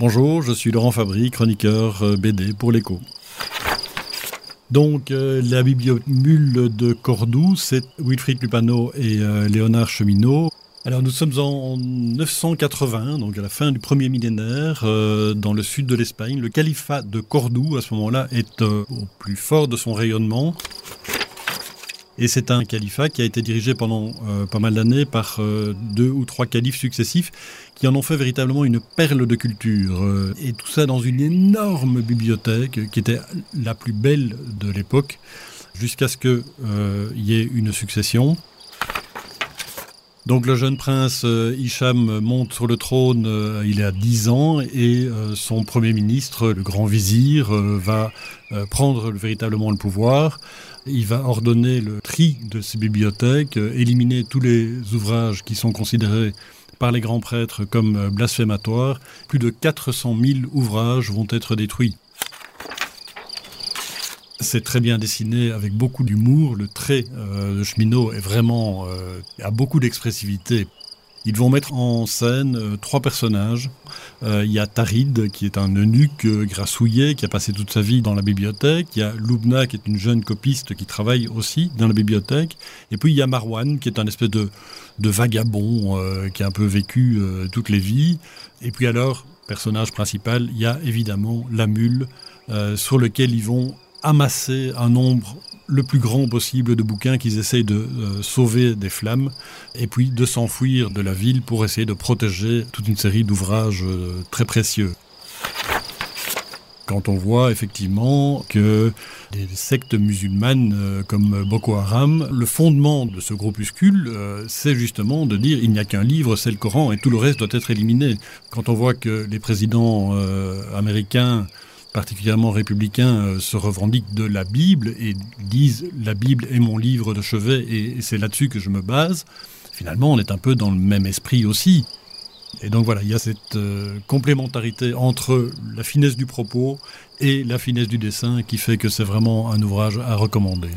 Bonjour, je suis Laurent Fabry, chroniqueur euh, BD pour l'écho. Donc, euh, la bibliomule de Cordoue, c'est Wilfried Lupano et euh, Léonard Cheminot. Alors, nous sommes en 980, donc à la fin du premier millénaire, dans le sud de l'Espagne. Le califat de Cordoue, à ce moment-là, est au plus fort de son rayonnement. Et c'est un califat qui a été dirigé pendant euh, pas mal d'années par euh, deux ou trois califes successifs qui en ont fait véritablement une perle de culture. Euh, et tout ça dans une énorme bibliothèque qui était la plus belle de l'époque, jusqu'à ce qu'il y ait une succession. Donc le jeune prince Hicham monte sur le trône, il a 10 ans, et son premier ministre, le grand vizir, va prendre véritablement le pouvoir. Il va ordonner le tri de ces bibliothèques, euh, éliminer tous les ouvrages qui sont considérés par les grands prêtres comme euh, blasphématoires. Plus de 400 000 ouvrages vont être détruits. C'est très bien dessiné avec beaucoup d'humour. Le trait euh, de Cheminot est vraiment a beaucoup d'expressivité. Ils vont mettre en scène euh, trois personnages. Euh, il y a Tarid, qui est un eunuque euh, grassouillet, qui a passé toute sa vie dans la bibliothèque. Il y a Lubna, qui est une jeune copiste qui travaille aussi dans la bibliothèque. Et puis il y a Marwan, qui est un espèce de, vagabond qui a un peu vécu toutes les vies. Et puis alors, personnage principal, il y a évidemment la mule, sur lequel ils vont amasser un nombre le plus grand possible de bouquins qu'ils essayent de euh, sauver des flammes et puis de s'enfuir de la ville pour essayer de protéger toute une série d'ouvrages euh, très précieux. Quand on voit effectivement que des sectes musulmanes euh, comme Boko Haram, le fondement de ce groupuscule, c'est justement de dire il n'y a qu'un livre, c'est le Coran, et tout le reste doit être éliminé. Quand on voit que les présidents américains particulièrement républicains, euh, se revendiquent de la Bible et disent la Bible est mon livre de chevet et, c'est là-dessus que je me base, finalement on est un peu dans le même esprit aussi. Et donc voilà, il y a cette euh, complémentarité entre la finesse du propos et la finesse du dessin qui fait que c'est vraiment un ouvrage à recommander.